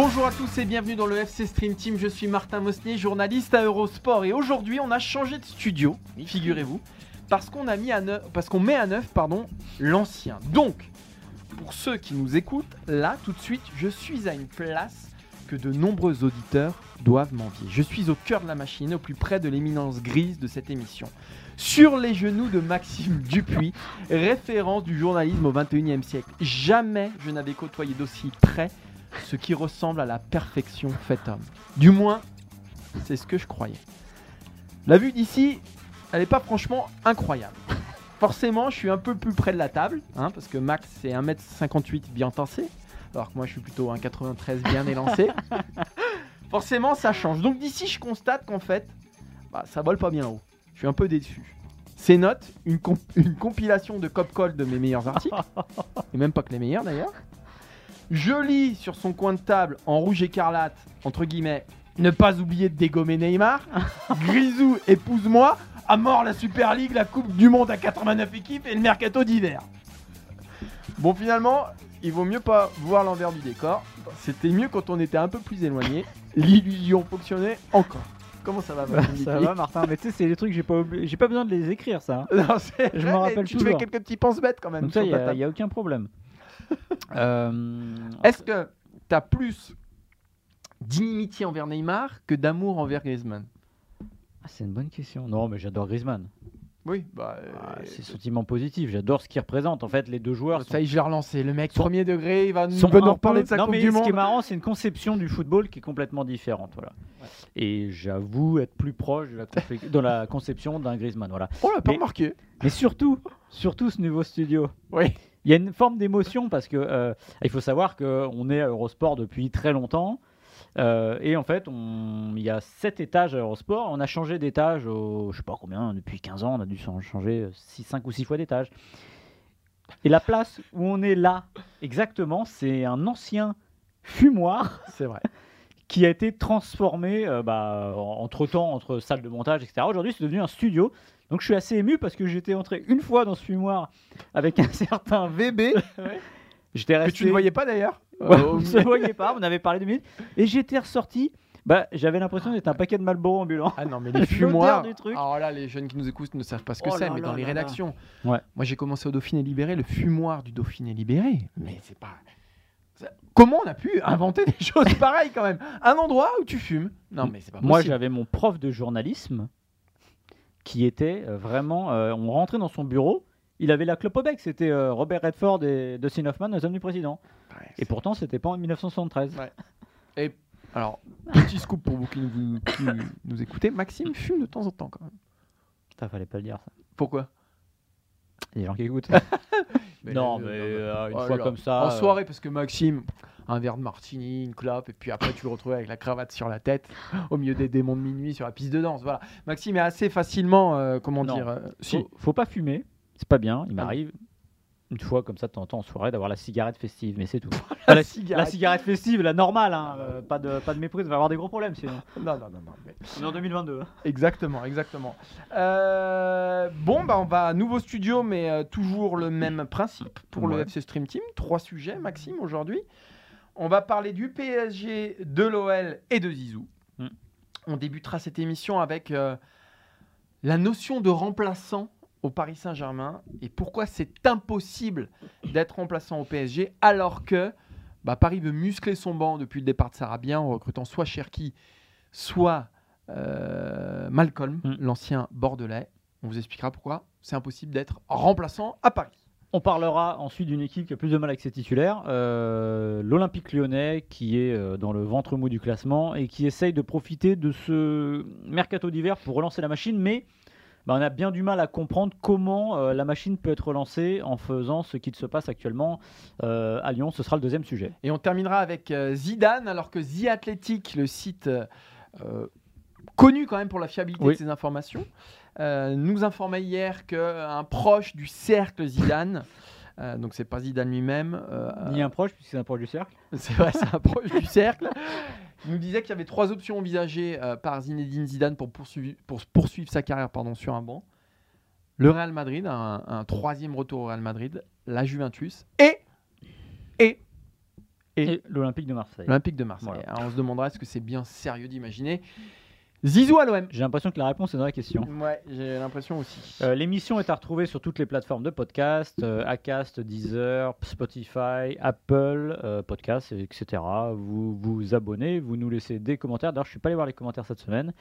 Bonjour à tous et bienvenue dans le FC Stream Team. Je suis Martin Mosnier, journaliste à Eurosport et aujourd'hui on a changé de studio, figurez-vous, parce qu'on a mis à neuf, parce qu'on met à neuf, pardon, l'ancien. Donc, pour ceux qui nous écoutent, là tout de suite, je suis à une place que de nombreux auditeurs doivent m'envier. Je suis au cœur de la machine, au plus près de l'éminence grise de cette émission. Sur les genoux de Maxime Dupuis, référence du journalisme au 21e siècle. Jamais je n'avais côtoyé d'aussi près ce qui ressemble à la perfection faite homme. Du moins, c'est ce que je croyais. La vue d'ici, elle n'est pas franchement incroyable. Forcément, je suis un peu plus près de la table, hein, parce que Max c'est 1m58 bien tassé, alors que moi je suis plutôt 1m93 bien élancé. Forcément, ça change. Donc d'ici, je constate qu'en fait, bah, ça vole pas bien haut. Je suis un peu déçu. Ces notes, une, comp- une compilation de cop-call de mes meilleurs articles, et même pas que les meilleurs d'ailleurs. Je lis sur son coin de table en rouge écarlate, entre guillemets, ne pas oublier de dégommer Neymar. Grisou, épouse-moi. À mort la Super League, la Coupe du Monde à 89 équipes et le mercato d'hiver. Bon, finalement, il vaut mieux pas voir l'envers du décor. C'était mieux quand on était un peu plus éloigné. L'illusion fonctionnait encore. Comment ça va, Maxime Ça Dupuis va Martin, mais tu sais c'est des trucs j'ai pas obli- j'ai pas besoin de les écrire ça. hein. Non, c'est Je m'en rappelle Tu fais quelques petits penses-bêtes quand même. Donc ça il y, ta a- table. y a aucun problème. Euh, Est-ce que tu as plus d'inimitié envers Neymar que d'amour envers Griezmann? Ah, c'est une bonne question. Non mais j'adore Griezmann. Oui, bah. Ah, euh, c'est sentiment positif. J'adore ce qu'il représente. En fait les deux joueurs sont, ça y est, je l'ai relancé. Le mec, sont- premier degré, il va nous, sont reparler peu- de sa non, Coupe mais du ce qui est marrant c'est une conception du football qui est complètement différente voilà. Et j'avoue être plus proche de la, la conception d'un Griezmann voilà. On l'a pas Mais- remarqué. Mais surtout surtout ce nouveau studio. Oui. Il y a une forme d'émotion parce que euh, il faut savoir qu'on est à Eurosport depuis très longtemps. Euh, et en fait, on- il y a sept étages à Eurosport. On a changé d'étage, au, je sais pas combien, depuis 15 ans, on a dû changer 5 ou 6 fois d'étage. Et la place où on est là, exactement, c'est un ancien fumoir C'est vrai. qui a été transformé euh, bah, entre temps, entre salle de montage, etc. Aujourd'hui, c'est devenu un studio. Donc, je suis assez ému parce que j'étais entré une fois dans ce fumoir avec un certain VB. Ouais. J'étais Que resté. tu ne voyais pas d'ailleurs. Ouais, Euh, on ne voyait pas, on avait parlé deux minutes. Et j'étais ressorti. Bah, j'avais l'impression d'être un paquet de Malboro ambulant. Ah non, mais les fumoirs. du truc. Alors là, les jeunes qui nous écoutent ne savent pas ce que Oh c'est, mais là dans les là là. rédactions. Ouais. Moi, j'ai commencé au Dauphiné Libéré, le fumoir du Dauphiné Libéré. Mais c'est pas. Comment on a pu inventer des choses pareilles quand même? Un endroit où tu fumes? Non, mais c'est pas Moi, possible. j'avais mon prof de journalisme qui était euh, vraiment. euh, on rentrait dans son bureau. Il avait la clope au bec. C'était euh, Robert Redford et Dustin Hoffman, les hommes du président. Ouais, Et pourtant, c'était pas en 1973. Ouais. Et alors, petit scoop pour vous qui nous, qui nous écoutez, Maxime fume de temps en temps quand même. Putain, fallait pas le dire ça. Pourquoi? Il y a des gens qui écoutent. Mais non, mais non, euh, une Oh fois comme ça. En soirée, parce que Maxime, un verre de martini, une clope, et puis après tu le retrouves avec la cravate sur la tête, au milieu des démons de minuit sur la piste de danse. Voilà. Maxime est assez facilement, euh, comment Non. dire, euh, si. Faut, faut pas fumer, c'est pas bien. Il Ah. m'arrive une fois comme ça de temps en temps en soirée d'avoir la cigarette festive, mais c'est tout. La la, cigarette. la cigarette festive, la normale, hein, euh, pas, de, pas de méprise, on va avoir des gros problèmes sinon. Non, non, non, non. mais- On est en 2022. hein. Exactement, exactement. Euh, bon, bah on va à nouveau studio, mais euh, toujours le même principe pour le. FC Stream Team. Trois sujets, Maxime, aujourd'hui. On va parler du PSG, de l'OL et de Zizou. Mm. On débutera cette émission avec euh, la notion de remplaçant au Paris Saint-Germain et pourquoi c'est impossible d'être remplaçant au PSG alors que bah, Paris veut muscler son banc depuis le départ de Sarabia en recrutant soit Cherki, soit euh, Malcolm, Mm. l'ancien Bordelais. On vous expliquera pourquoi c'est impossible d'être remplaçant à Paris. On parlera ensuite d'une équipe qui a plus de mal avec ses titulaires, euh, l'Olympique lyonnais, qui est euh, dans le ventre mou du classement et qui essaye de profiter de ce mercato d'hiver pour relancer la machine, mais bah, on a bien du mal à comprendre comment euh, la machine peut être relancée en faisant ce qu'il se passe actuellement euh, à Lyon. Ce sera le deuxième sujet. Et on terminera avec Zidane, alors que The Athletic, le site connu quand même pour la fiabilité Oui. de ses informations, euh, nous informait hier qu'un proche du cercle Zidane, euh, donc c'est pas Zidane lui-même, euh, Ni un proche, puisque c'est un proche du cercle. c'est vrai, c'est un proche du cercle, nous disait qu'il y avait trois options envisagées euh, par Zinedine Zidane pour poursuivre, pour poursuivre sa carrière pardon, sur un banc. Le Real Madrid, un, un troisième retour au Real Madrid, la Juventus et, et Et, l'Olympique de Marseille. L'Olympique de Marseille. Voilà. Alors, on se demandera est-ce que c'est bien sérieux d'imaginer Zizou à l'OM. J'ai l'impression que la réponse est dans la question. Ouais, j'ai l'impression aussi. Euh, L'émission est à retrouver sur toutes les plateformes de podcast, euh, Acast, Deezer, Spotify, Apple, euh, Podcast, etc. Vous vous abonnez, vous nous laissez des commentaires. D'ailleurs, je suis pas allé voir les commentaires cette semaine.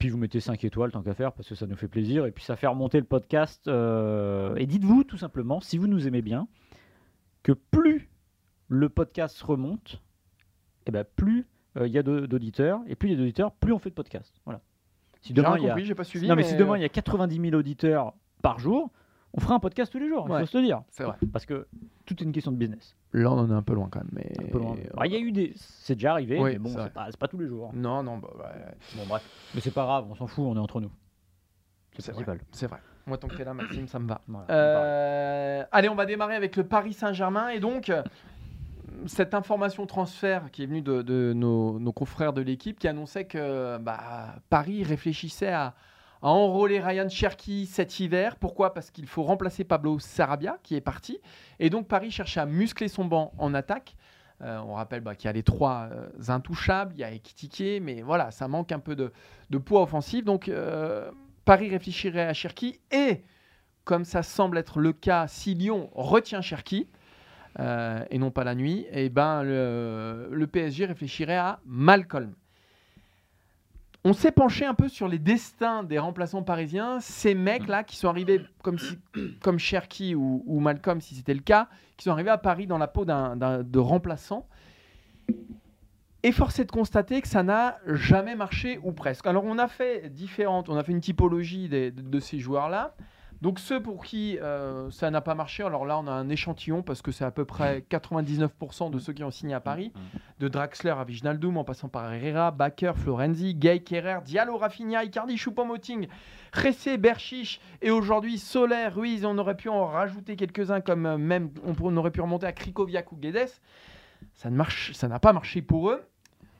Puis vous mettez 5 étoiles tant qu'à faire parce que ça nous fait plaisir et puis ça fait remonter le podcast. euh, Et dites-vous tout simplement, si vous nous aimez bien, que plus le podcast remonte, et ben plus il y a d'auditeurs et plus il y a d'auditeurs, plus on fait de podcast. Voilà. Si demain il y a compris, j'ai pas suivi. non, mais, si demain il y a 90 000 auditeurs par jour, on fera un podcast tous les jours, il Ouais. faut se le dire. C'est vrai. Parce que tout est une question de business. Là, on en est un peu loin quand même. Mais... Un peu loin. Ah, Il y a eu des. C'est déjà arrivé, Oui, mais bon, c'est pas, pas tous les jours. Non, non, bah, ouais, Bon, bref. Mais c'est pas grave, on s'en fout, on est entre nous. C'est principal. C'est vrai. Moi, tant que t'es là, Maxime, ça me va. Voilà, Euh, allez, on va démarrer avec le Paris Saint-Germain. Et donc, euh, cette information transfert qui est venue de, nos, confrères de l'équipe qui annonçait que bah, Paris réfléchissait à, enrôler Ryan Cherki cet hiver. Pourquoi? Parce qu'il faut remplacer Pablo Sarabia qui est parti. Et donc, Paris cherche à muscler son banc en attaque. Euh, on rappelle bah, qu'il y a les trois euh, intouchables, il y a Ekitike, mais voilà, ça manque un peu de, poids offensif. Donc, euh, Paris réfléchirait à Cherki et, comme ça semble être le cas, si Lyon retient Cherki euh, et non pas la nuit, et ben le, le PSG réfléchirait à Malcolm. On s'est penché un peu sur les destins des remplaçants parisiens, ces mecs-là qui sont arrivés comme, si, comme Cherki ou, ou Malcolm, si c'était le cas, qui sont arrivés à Paris dans la peau d'un, d'un- de remplaçant. Et force est de constater que ça n'a jamais marché ou presque. Alors on a fait différentes, on a fait une typologie des- de, de ces joueurs-là. Donc ceux pour qui euh, ça n'a pas marché, alors là on a un échantillon parce que c'est à peu près 99% de ceux qui ont signé à Paris, de Draxler à Viginaldum en passant par Herrera, Bakker, Florenzi, Gay, Kerrer, Diallo, Rafinha, Icardi, Choupo-Moting, Ressé, Berchiche et aujourd'hui Soler, Ruiz, on aurait pu en rajouter quelques-uns comme euh, même on aurait pu remonter à Krikoviak ou Guedes. Ça ne marche, ça n'a pas marché pour eux.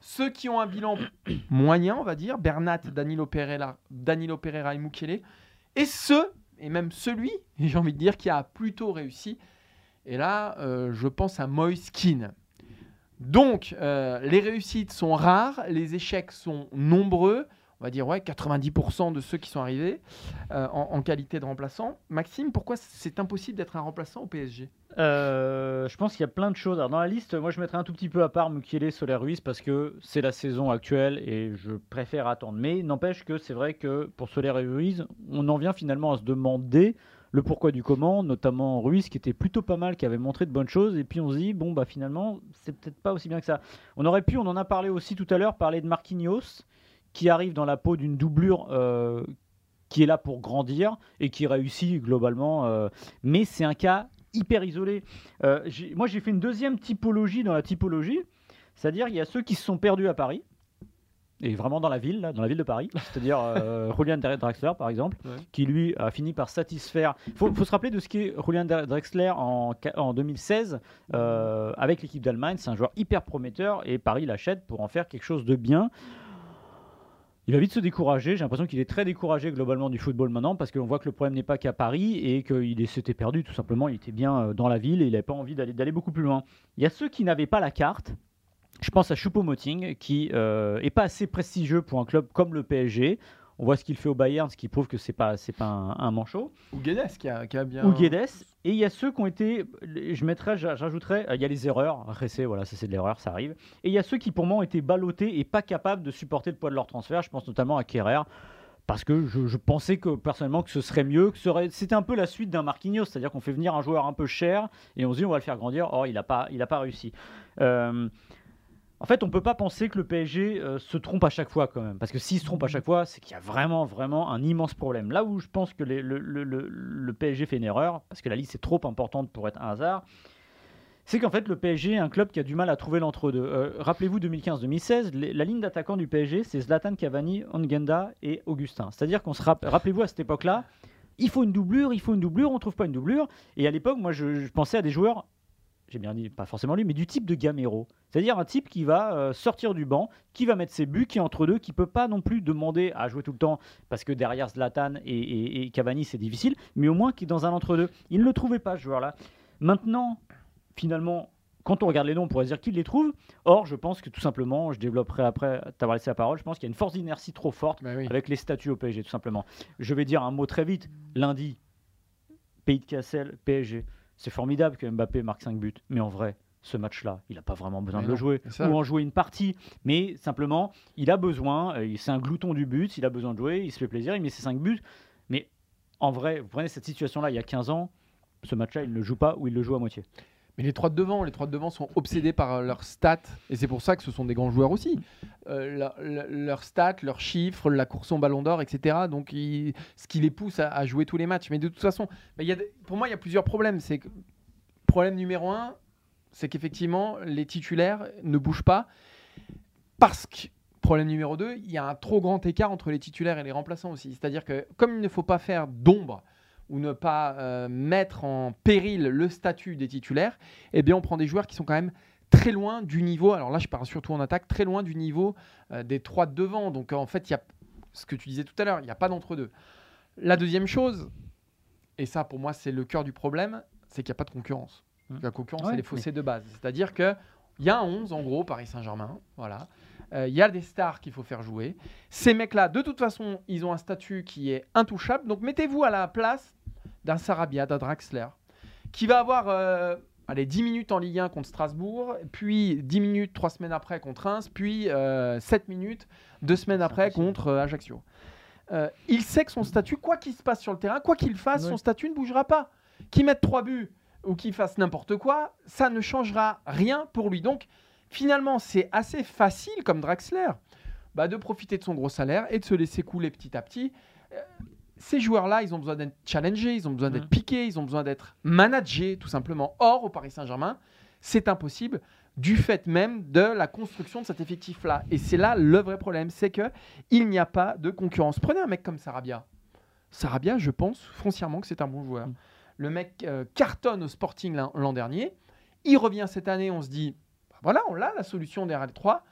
Ceux qui ont un bilan moyen, on va dire, Bernat, Danilo Pereira, Danilo Pereira et Mukele, et ceux, et même celui, j'ai envie de dire, qui a plutôt réussi, et là, euh, je pense à Moiskin. Donc, euh, les réussites sont rares, les échecs sont nombreux, on va dire, ouais, 90% de ceux qui sont arrivés euh, en, qualité de remplaçant. Maxime, pourquoi c'est impossible d'être un remplaçant au PSG Euh, je pense qu'il y a plein de choses. Alors, dans la liste, moi je mettrais un tout petit peu à part Mukiele, Soler Ruiz parce que c'est la saison actuelle et je préfère attendre. Mais n'empêche que c'est vrai que pour Soler et Ruiz, on en vient finalement à se demander le pourquoi du comment, notamment Ruiz qui était plutôt pas mal, qui avait montré de bonnes choses. Et puis on se dit, bon, bah finalement, c'est peut-être pas aussi bien que ça. On aurait pu, on en a parlé aussi tout à l'heure, parler de Marquinhos qui arrive dans la peau d'une doublure. euh, qui est là pour grandir et qui réussit globalement, euh, mais c'est un cas hyper isolé. Euh, moi, j'ai fait une deuxième typologie dans la typologie, c'est-à-dire il y a ceux qui se sont perdus à Paris, et vraiment dans la ville, là, dans la ville de Paris, c'est-à-dire Julian Drexler par exemple, Ouais. qui lui a fini par satisfaire. Il faut, faut se rappeler de ce qu'est Julian Drexler en, ca- en 2016 euh, avec l'équipe d'Allemagne. C'est un joueur hyper prometteur et Paris l'achète pour en faire quelque chose de bien. Il va vite se décourager. J'ai l'impression qu'il est très découragé globalement du football maintenant parce qu'on voit que le problème n'est pas qu'à Paris et qu'il s'était perdu tout simplement. Il était bien euh, dans la ville et il n'avait pas envie d'aller beaucoup plus loin. Il y a ceux qui n'avaient pas la carte. Je pense à Choupo-Moting qui euh, est pas assez prestigieux pour un club comme le PSG. On voit ce qu'il fait au Bayern, ce qui prouve que c'est pas c'est pas un, un manchot. Ou Guedes qui a, qui a bien. Ou Guedes. Et il y a ceux qui ont été, je mettrais, j'a- j'ajouterais, il y a les erreurs. Ressé, voilà, ça c'est de l'erreur, ça arrive. Et il y a ceux qui pour moi ont été ballottés et pas capables de supporter le poids de leur transfert. Je pense notamment à Kerrer. Parce que je, je pensais que personnellement que ce serait mieux, que serait- c'était un peu la suite d'un Marquinhos, c'est-à-dire qu'on fait venir un joueur un peu cher et on se dit on va le faire grandir. Or il n'a pas, il a pas réussi. Euh, en fait, on peut pas penser que le PSG euh, se trompe à chaque fois quand même, parce que s'il se trompe à chaque fois, c'est qu'il y a vraiment, vraiment un immense problème. Là où je pense que le, PSG fait une erreur, parce que la liste est trop importante pour être un hasard, c'est qu'en fait le PSG est un club qui a du mal à trouver l'entre-deux. Euh, Rappelez-vous 2015-2016, les- la ligne d'attaquants du PSG, c'est Zlatan, Cavani, Ongenda et Augustin. C'est-à-dire qu'on se rapp- rappelez-vous à cette époque-là, il faut une doublure, il faut une doublure, on trouve pas une doublure. Et à l'époque, moi, je pensais à des joueurs, j'ai bien dit, pas forcément lui, mais du type de Gamero. C'est-à-dire un type qui va euh, sortir du banc, qui va mettre ses buts, qui est entre deux, qui peut pas non plus demander à jouer tout le temps, parce que derrière Zlatan et, et- et Cavani, c'est difficile, mais au moins qui est dans un entre-deux. Il ne le trouvait pas, ce joueur-là. Maintenant, finalement, quand on regarde les noms, on pourrait se dire qu'il les trouve. Or, je pense que tout simplement, je développerai après t'avoir laissé la parole, je pense qu'il y a une force d'inertie trop forte Bah oui. avec les statuts au PSG, tout simplement. Je vais dire un mot très vite. Lundi, Pays de Cassel, PSG. C'est formidable que Mbappé marque 5 buts, mais en vrai, ce match-là, il n'a pas vraiment besoin Mais de le jouer ou en jouer une partie, mais simplement, il a besoin, euh, c'est un glouton du but, il a besoin de jouer, il se fait plaisir, il met ses 5 buts, mais en vrai, vous prenez cette situation-là il y a 15 ans, ce match-là, il ne le joue pas ou il le joue à moitié. Mais les trois de devant, les trois de devant sont obsédés par euh, leurs stats et c'est pour ça que ce sont des grands joueurs aussi. Euh, leur- leur- leurs stats, leurs chiffres, la course au Ballon d'Or, etc. Donc, ce qui les pousse à, jouer tous les matchs. Mais de toute façon, pour moi, il y a plusieurs problèmes. Problème numéro un, c'est qu'effectivement, les titulaires ne bougent pas parce que problème numéro 2, il y a un trop grand écart entre les titulaires et les remplaçants aussi. C'est-à-dire que comme il ne faut pas faire d'ombre ou ne pas euh, mettre en péril le statut des titulaires, eh bien on prend des joueurs qui sont quand même très loin du niveau, alors là je parle surtout en attaque, très loin du niveau euh, des trois de devant. Donc en fait, il y a ce que tu disais tout à l'heure, il n'y a pas d'entre-deux. La deuxième chose, et ça pour moi c'est le cœur du problème, c'est qu'il n'y a pas de concurrence. Mmh. La concurrence, Ouais, elle est faussée de base. C'est-à-dire que il y a un 11 en gros, Paris Saint-Germain, voilà. Euh, Il y a des stars qu'il faut faire jouer. Ces mecs-là, de toute façon, ils ont un statut qui est intouchable. Donc mettez-vous à la place d'un Sarabia, d'un Draxler, qui va avoir euh, allez, 10 minutes en Ligue 1 contre Strasbourg, puis 10 minutes 3 semaines après contre Reims, puis euh, 7 minutes 2 semaines après contre euh, Ajaccio. Euh, il sait que son statut, quoi qu'il se passe sur le terrain, quoi qu'il fasse, son statut ne bougera pas. Qu'il mette 3 buts ou qu'il fasse n'importe quoi, ça ne changera rien pour lui. Donc finalement, c'est assez facile comme Draxler bah, de profiter de son gros salaire et de se laisser couler petit à petit. Ces joueurs-là, ils ont besoin d'être challengés, ils ont besoin d'être Mhm. piqués, ils ont besoin d'être managés, tout simplement. Or, au Paris Saint-Germain, c'est impossible du fait même de la construction de cet effectif-là. Et c'est là le vrai problème, c'est que il n'y a pas de concurrence. Prenez un mec comme Sarabia. Sarabia, je pense foncièrement que c'est un bon joueur. Mhm. Le mec euh, cartonne au Sporting l'an dernier. Il revient cette année, on se dit, bah voilà, on l'a la solution derrière les trois.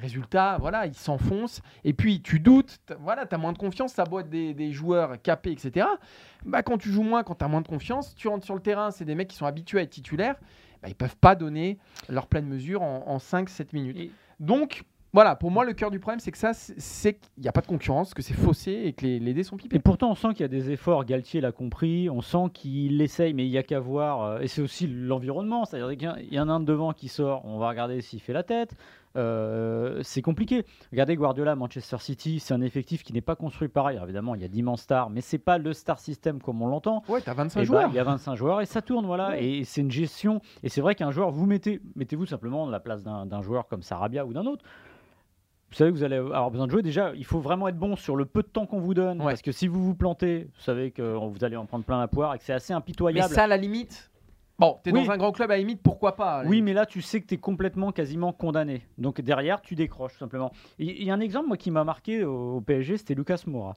Résultat, voilà, il s'enfonce. Et puis, tu doutes, voilà, tu as moins de confiance, ça être des, des joueurs capés, etc. Bah, quand tu joues moins, quand tu as moins de confiance, tu rentres sur le terrain, c'est des mecs qui sont habitués à être titulaires, bah, ils peuvent pas donner leur pleine mesure en, en 5-7 minutes. Et- Donc, voilà, pour moi, le cœur du problème, c'est que ça, c'est- qu'il n'y a pas de concurrence, que c'est faussé et que les, les dés sont pipés. Et pourtant, on sent qu'il y a des efforts. Galtier l'a compris. On sent qu'il essaye, mais il n'y a qu'à voir. euh, Et c'est aussi l'environnement. C'est-à-dire qu'il y a- il y en a un devant qui sort. On va regarder s'il fait la tête. Euh, c'est compliqué. Regardez Guardiola, Manchester City. C'est un effectif qui n'est pas construit pareil. Alors, évidemment, il y a d'immenses stars, mais c'est pas le star system comme on l'entend. Ouais, tu as 25 Eh ben, joueurs. il y a 25 joueurs et ça tourne, voilà. Ouais. Et c'est une gestion. Et c'est vrai qu'un joueur, vous mettez, mettez-vous simplement à la place d'un joueur comme Sarabia ou d'un autre. Vous savez que vous allez avoir besoin de jouer. Déjà, il faut vraiment être bon sur le peu de temps qu'on vous donne. Ouais. Parce que si vous vous plantez, vous savez que vous allez en prendre plein la poire et que c'est assez Mais impitoyable. ça, à la limite, bon, tu es Oui. dans un grand club, à la limite, pourquoi pas Oui, mais là, tu sais que tu es complètement, quasiment condamné. Donc derrière, tu décroches tout simplement. Il y a un exemple moi, qui m'a marqué au, au PSG, c'était Lucas Moura.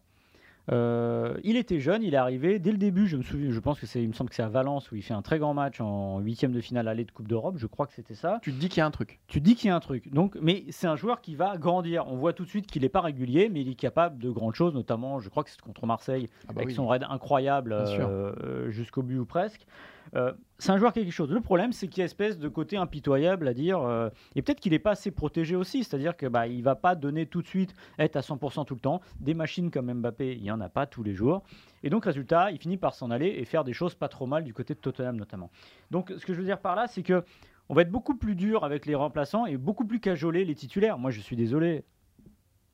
Euh, il était jeune, il est arrivé dès le début. Je me souviens, je pense que c'est, il me semble que c'est à Valence où il fait un très grand match en huitième de finale aller de Coupe d'Europe. Je crois que c'était ça. Tu te dis qu'il y a un truc. Tu te dis qu'il y a un truc. Donc, mais c'est un joueur qui va grandir. On voit tout de suite qu'il n'est pas régulier, mais il est capable de grandes choses, notamment, je crois que c'est contre Marseille, Ah bah avec oui. son raid incroyable euh, jusqu'au but ou presque. Euh, c'est un joueur quelque chose. Le problème, c'est qu'il y a espèce de côté impitoyable à dire, euh, et peut-être qu'il n'est pas assez protégé aussi, c'est-à-dire que bah, il va pas donner tout de suite, être à 100% tout le temps. Des machines comme Mbappé, il y en a pas tous les jours, et donc résultat, il finit par s'en aller et faire des choses pas trop mal du côté de Tottenham notamment. Donc, ce que je veux dire par là, c'est que on va être beaucoup plus dur avec les remplaçants et beaucoup plus cajoler les titulaires. Moi, je suis désolé,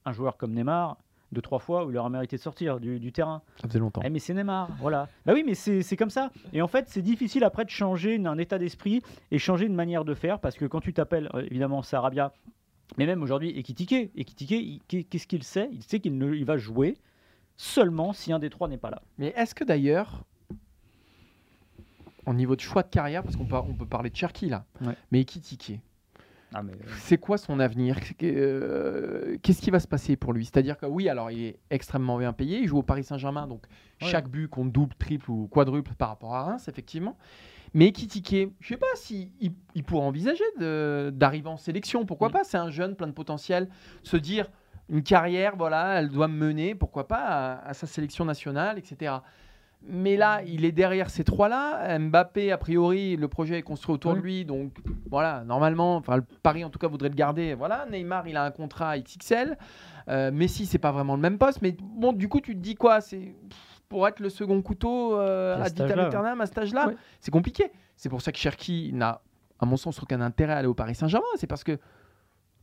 un joueur comme Neymar, deux, trois fois où il aura mérité de sortir du, du terrain. Ça faisait longtemps. Eh, mais c'est Neymar, voilà. Bah oui, mais c'est c'est comme ça. Et en fait, c'est difficile après de changer un état d'esprit et changer une manière de faire parce que quand tu t'appelles euh, évidemment Sarabia, mais même aujourd'hui Ekitike, Ekitike, qu'est-ce qu'il sait? Il sait qu'il ne- il va jouer seulement si un des trois n'est pas là. Mais est-ce que d'ailleurs, au niveau de choix de carrière, parce qu'on peut, on peut parler de Cherki là, Ouais. mais Ekitike, Ah, mais, euh, c'est quoi son avenir? Euh, Qu'est-ce qui va se passer pour lui? C'est-à-dire que oui, alors il est extrêmement bien payé, il joue au Paris Saint-Germain, donc Ouais. chaque but compte double, triple ou quadruple par rapport à Reims, effectivement. Mais Ekitike, je sais pas si il, il pourrait envisager d'arriver en sélection, pourquoi Mm. pas? C'est un jeune plein de potentiel, se dire une carrière, voilà, elle doit me mener, pourquoi pas à, à sa sélection nationale, etc. Mais là, il est derrière ces trois-là. Mbappé, a priori, le projet est construit autour de lui. Donc, voilà, normalement, enfin, le Paris, en tout cas, voudrait le garder. Voilà, Neymar, il a un contrat XXL. Euh, Messi, c'est pas vraiment le même poste. Mais bon, du coup, tu te dis quoi C'est pour être le second couteau euh, À vitam aeternam, à cet âge-là, Ouais. c'est compliqué. C'est pour ça que Cherki n'a, à mon sens, aucun intérêt à aller au Paris Saint-Germain. C'est parce que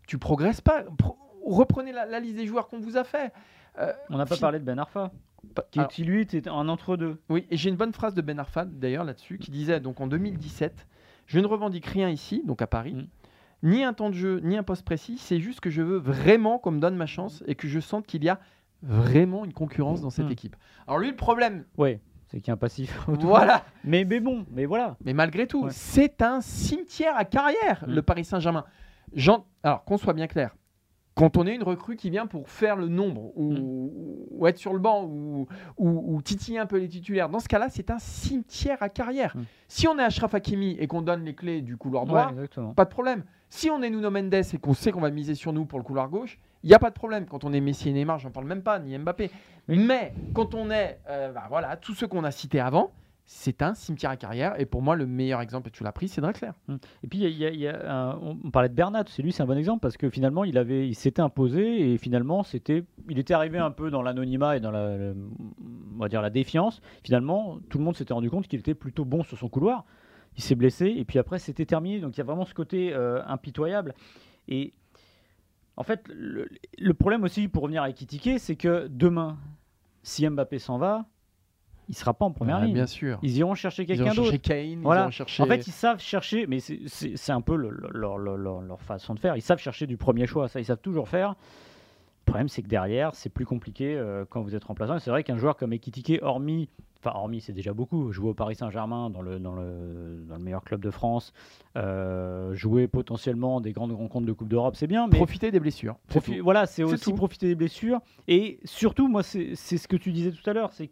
tu progresses pas. Pro- reprenez la, la liste des joueurs qu'on vous a fait. Euh, on n'a pas parlé de Ben Arfa, qui, alors- qui, lui était un entre-deux. oui, et j'ai une bonne phrase de Ben Arfa d'ailleurs là-dessus qui disait donc en 2017 Je ne revendique rien ici, donc à Paris, Mm. ni un temps de jeu, ni un poste précis, c'est juste que je veux vraiment qu'on me donne ma chance et que je sente qu'il y a vraiment une concurrence dans cette Mm. équipe. Alors lui, le problème, Ouais, c'est qu'il y a un passif. autour. voilà, Mais, mais bon, mais voilà. mais malgré tout, Ouais. c'est un cimetière à carrière, Mm. le Paris Saint-Germain. Alors qu'on soit bien clair, quand on est une recrue qui vient pour faire le nombre ou, Mm. ou être sur le banc ou, ou- ou titiller un peu les titulaires, dans ce cas-là, c'est un cimetière à carrière. Mm. Si on est Ashraf Hakimi et qu'on donne les clés du couloir droit, Ouais, pas de problème. Si on est Nuno Mendes et qu'on sait qu'on va miser sur nous pour le couloir gauche, il n'y a pas de problème. Quand on est Messi et Neymar, j'en parle même pas, ni Mbappé. Mais quand on est, euh, bah voilà, tous ceux qu'on a cités avant, c'est un cimetière à carrière. Et pour moi, le meilleur exemple, et tu l'as pris, c'est Drexler. Et puis, on parlait de Bernat, c'est lui, c'est un bon exemple parce que finalement, il, il s'était imposé et finalement, c'était, il était arrivé un peu dans l'anonymat et dans la, on va dire la défiance. Finalement, tout le monde s'était rendu compte qu'il était plutôt bon sur son couloir. Il s'est blessé et puis après, c'était terminé. Donc, il y a vraiment ce côté euh, impitoyable. Et en fait, le, le problème aussi, pour revenir à Ekitike, c'est que demain, si Mbappé s'en va, il sera pas en première Ah, ligne. bien sûr. Ils iront chercher Ils quelqu'un d'autre. cherché Kane, Voilà. ils cherché. En fait, ils savent chercher, mais c'est- un peu le- le- leur, leur- leur- leur façon de faire. Ils savent chercher du premier choix, ça, ils savent toujours faire. Le problème, c'est que derrière, c'est plus compliqué euh, quand vous êtes remplaçant. C'est vrai qu'un joueur comme Ekitike, hormis, enfin, hormis, c'est déjà beaucoup, jouer au Paris Saint-Germain, dans le, dans, le, dans le meilleur club de France, euh, jouer potentiellement des grandes rencontres de Coupe d'Europe, c'est bien, mais profiter des blessures. Profi- tout. voilà, c'est aussi tout. profiter des blessures. Et surtout, moi, c'est c'est ce que tu disais tout à l'heure, c'est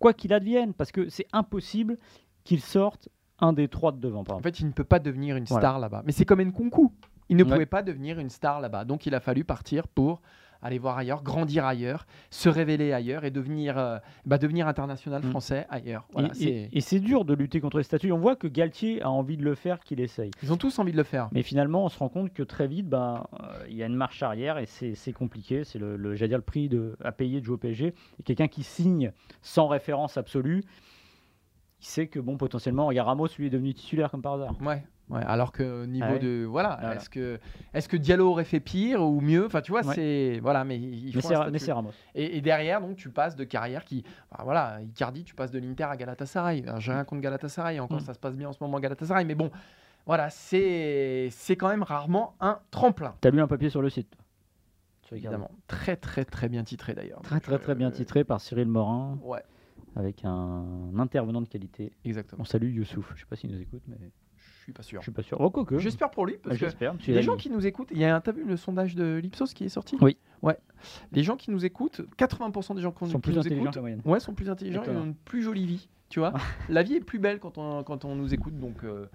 quoi qu'il advienne, parce que c'est impossible qu'il sorte un des trois de devant. En fait, il ne peut pas devenir une Voilà. star là-bas. Mais c'est comme Nkunku. Il ne Ouais. pouvait pas devenir une star là-bas. Donc, il a fallu partir pour aller voir ailleurs, grandir ailleurs, se révéler ailleurs et devenir, euh, bah, devenir international Mm. français ailleurs. Voilà, Et- c'est- dur de lutter contre les statuts. On voit que Galtier a envie de le faire, qu'il essaye. Ils ont tous envie de le faire. Mais finalement, on se rend compte que très vite, ben, euh, il y a une marche arrière et c'est compliqué. C'est le, le, dire le prix de, à payer de jouer au PSG. Et quelqu'un qui signe sans référence absolue, il sait que bon, potentiellement, il y a Ramos, lui est devenu titulaire comme par hasard. Ouais. Ouais, alors que au niveau Ah ouais. de voilà, Voilà. est-ce que est-ce que Diallo aurait fait pire ou mieux? Enfin, tu vois, Ouais. c'est voilà, mais il Mais faut c'est Ramos. Et, et derrière, donc, tu passes de carrière qui. voilà, Icardi, tu passes de l'Inter à Galatasaray. J'ai rien contre Galatasaray, encore Mm. ça se passe bien en ce moment, Galatasaray. Mais bon, voilà, c'est c'est quand même rarement un tremplin. T'as lu un papier sur le site Sur. Évidemment. Très, très, très bien titré d'ailleurs. Très Donc, très très bien euh, titré par Cyril Morin Ouais, avec un intervenant de qualité. exactement. On salue Youssouf. Je sais pas s'il nous écoute, mais Je suis pas sûr. je suis pas sûr. Oh, quoique. J'espère pour lui, parce que J'espère. parce qu'il les gens qui nous écoutent, il y a un, t'as vu le sondage de l'Ipsos qui est sorti? Oui. Ouais. Les gens qui nous écoutent, 80% des gens qui, sont qui plus nous intelligents écoutent, que ouais, sont plus intelligents, ils ont une plus jolie vie, tu vois. la vie est plus belle quand on, quand on nous écoute, donc euh,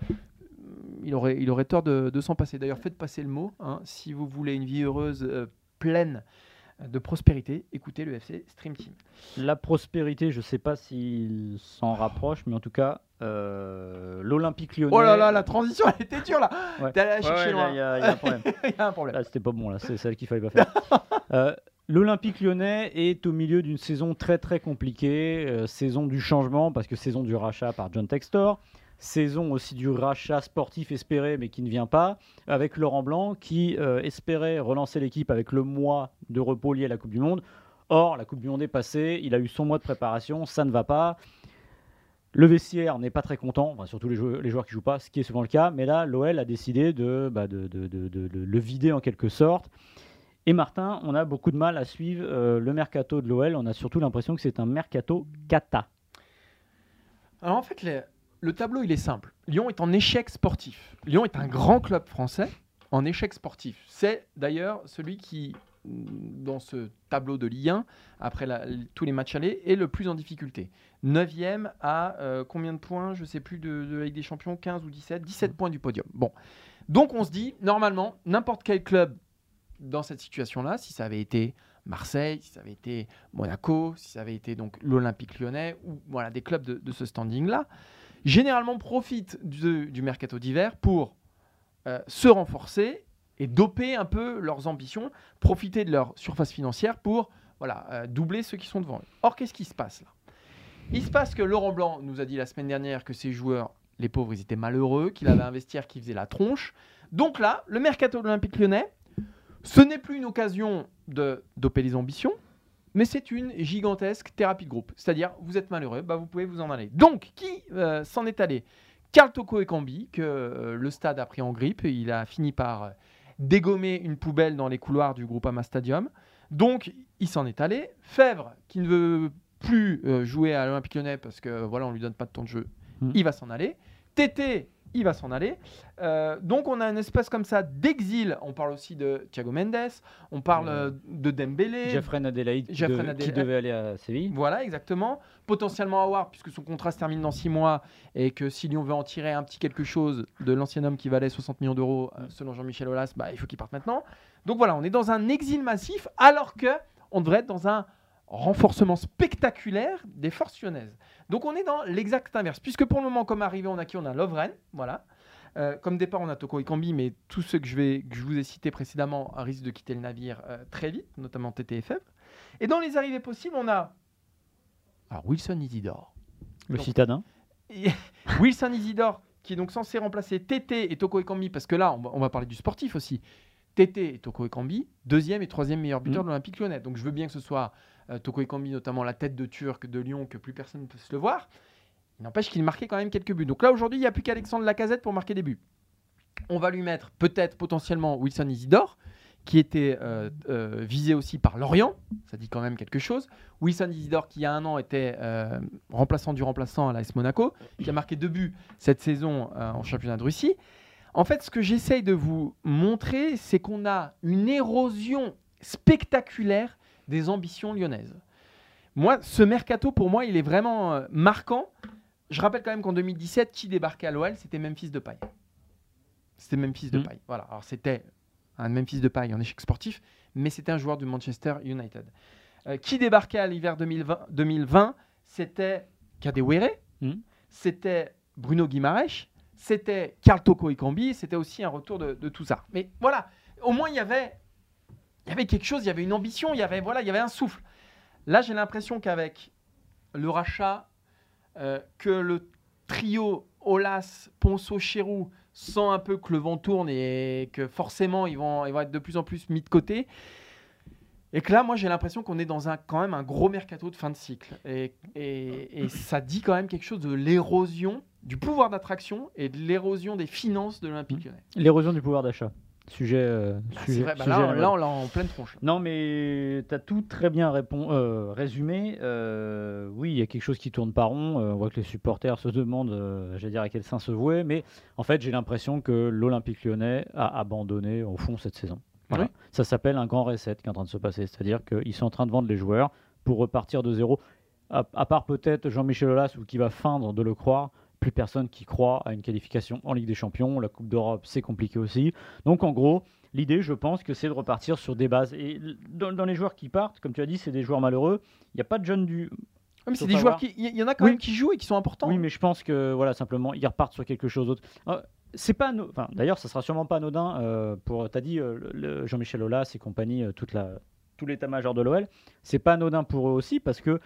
il, aurait, il aurait tort de, de s'en passer. D'ailleurs, faites passer le mot, hein, si vous voulez une vie heureuse, euh, pleine de prospérité, écoutez le FC Stream Team. La prospérité, je sais pas s'il s'en rapproche, mais en tout cas, euh, l'Olympique lyonnais. Oh là là, la transition, elle était dure là. Ouais. T'es allé la chercher ouais, loin. là, il y, a il y a un problème. Il y a un problème. Là, c'était pas bon, là, c'est celle qu'il fallait pas faire. Euh, L'Olympique lyonnais est au milieu d'une saison très très compliquée, euh, saison du changement, parce que saison du rachat par John Textor, saison aussi du rachat sportif espéré mais qui ne vient pas, avec Laurent Blanc qui euh, espérait relancer l'équipe avec le mois de repos lié à la Coupe du Monde. Or, la Coupe du Monde est passée, il a eu son mois de préparation, ça ne va pas. Le vestiaire n'est pas très content, surtout les joueurs, les joueurs qui jouent pas, ce qui est souvent le cas. Mais là, l'OL a décidé de, bah, de le vider en quelque sorte. Et Martin, on a beaucoup de mal à suivre euh, le mercato de l'OL. On a surtout l'impression que c'est un mercato cata. Alors en fait, les- le tableau, il est simple. Lyon est en échec sportif. Lyon est un grand club français en échec sportif. C'est d'ailleurs celui qui, dans ce tableau de Ligue 1, après la- tous les matchs allés, est le plus en difficulté. 9e à euh, combien de points Je ne sais plus de, de la Ligue des Champions, 15 ou 17 17 points du podium. Bon. Donc on se dit, normalement, n'importe quel club dans cette situation-là, si ça avait été Marseille, si ça avait été Monaco, si ça avait été donc l'Olympique lyonnais, ou voilà, des clubs de, de ce standing-là, généralement profitent du, du mercato d'hiver pour euh, se renforcer et doper un peu leurs ambitions, profiter de leur surface financière pour voilà, euh, doubler ceux qui sont devant eux. Or, qu'est-ce qui se passe là? Il se passe que Laurent Blanc nous a dit la semaine dernière que ses joueurs, les pauvres, ils étaient malheureux, qu'il avait un vestiaire qui faisait la tronche. Donc là, le mercato de l'Olympique lyonnais, ce n'est plus une occasion de doper les ambitions, mais c'est une gigantesque thérapie de groupe. C'est-à-dire, vous êtes malheureux, bah vous pouvez vous en aller. Donc, qui euh, s'en est allé? Carl Toko et Cambi, que euh, le stade a pris en grippe. Il a fini par euh, dégommer une poubelle dans les couloirs du Groupama Stadium. Donc, il s'en est allé. Fèvre, qui ne veut plus jouer à l'Olympique lyonnais parce que voilà, on lui donne pas de temps de jeu, Mm. il va s'en aller. Tété, il va s'en aller. Euh, donc, on a une espèce comme ça d'exil. On parle aussi de Thiago Mendes, on parle Euh, de Dembélé. Jeffrey Adelaide qui, devait- qui Adelaide. devait aller à Séville. Voilà, exactement. Potentiellement Howard, puisque son contrat se termine dans 6 mois, et que si Lyon veut en tirer un petit quelque chose de l'ancien homme qui valait 60 millions d'euros, euh, selon Jean-Michel Aulas, bah, il faut qu'il parte maintenant. Donc voilà, on est dans un exil massif, alors que on devrait être dans un renforcement spectaculaire des forces lyonnaises. Donc on est dans l'exact inverse, puisque pour le moment, comme arrivé, on a qui? On a Lovren, voilà. Euh, comme départ, on a Toko Ekambi, mais tous ceux que je, vais, que je vous ai cités précédemment risquent de quitter le navire euh, très vite, notamment TTFF. Et dans les arrivées possibles, on a alors, Wilson Isidore. Le Donc- citadin. Wilson Isidore, qui est donc censé remplacer Tété et Toko Ekambi, parce que là, on va, on va parler du sportif aussi. Tété et Toko Ekambi, deuxième et troisième meilleur buteur Mhm. de l'Olympique lyonnais. Donc je veux bien que ce soit euh, Toko Ekambi, notamment la tête de Turc de Lyon, que plus personne ne peut se le voir. Il n'empêche qu'il marquait quand même quelques buts. Donc là, aujourd'hui, il n'y a plus qu'Alexandre Lacazette pour marquer des buts. On va lui mettre peut-être potentiellement Wilson Isidore, qui était euh, euh, visé aussi par Lorient. Ça dit quand même quelque chose. Wilson Isidore, qui il y a un an était euh, remplaçant du remplaçant à l'AS Monaco, qui a marqué deux buts cette saison euh, en championnat de Russie. En fait, ce que j'essaye de vous montrer, c'est qu'on a une érosion spectaculaire des ambitions lyonnaises. Moi, ce mercato, pour moi, il est vraiment euh, marquant. Je rappelle quand même qu'en 2017, qui débarquait à l'OL, c'était Memphis Depay. C'était Memphis Mm. Depay. Voilà. Alors c'était un Memphis Depay en échec sportif, mais c'était un joueur du Manchester United. Euh, qui débarquait à l'hiver 2020, 2020 C'était Kadewere, Mm. c'était Bruno Guimaraes, c'était Karl Toko Ekambi, c'était aussi un retour de, de tout ça. Mais voilà, au moins il y avait, il y avait quelque chose, il y avait une ambition, il y avait voilà, il y avait un souffle. Là, j'ai l'impression qu'avec le rachat, euh, que le trio Olas, Ponceau, Chérou sent un peu que le vent tourne et que forcément ils vont, ils vont être de plus en plus mis de côté. Et que là, moi, j'ai l'impression qu'on est dans un, quand même un gros mercato de fin de cycle. Et, et- et ça dit quand même quelque chose de l'érosion du pouvoir d'attraction et de l'érosion des finances de l'Olympique lyonnais. L'érosion du pouvoir d'achat. Sujet. euh, C'est sujet- vrai, bah sujet là, on l'a en pleine tronche. Non, mais tu as tout très bien euh, résumé. Euh, oui, il y a quelque chose qui tourne pas rond. On voit que les supporters se demandent, j'allais dire, à quel sein se vouer. Mais en fait, j'ai l'impression que l'Olympique lyonnais a abandonné, au fond, cette saison. Voilà. Oui. Ça s'appelle un grand reset qui est en train de se passer. C'est-à-dire qu'ils sont en train de vendre les joueurs pour repartir de zéro. À, à part peut-être Jean-Michel Aulas, ou qui va feindre de le croire, plus personne qui croit à une qualification en Ligue des Champions. La Coupe d'Europe, c'est compliqué aussi. Donc en gros, l'idée, je pense que c'est de repartir sur des bases. Et dans, dans les joueurs qui partent, comme tu as dit, c'est des joueurs malheureux. Il n'y a pas de jeunes du. Comme Faut c'est des joueurs qui. Il y en a quand Oui. même qui jouent et qui sont importants. Oui, mais je pense que voilà, simplement, ils repartent sur quelque chose d'autre. Euh, c'est pas, enfin, d'ailleurs, ça sera sûrement pas anodin euh, pour. T'as dit euh, Jean-Michel Aulas et compagnie, euh, toute la, tout l'état-major de l'OL. C'est pas anodin pour eux aussi parce que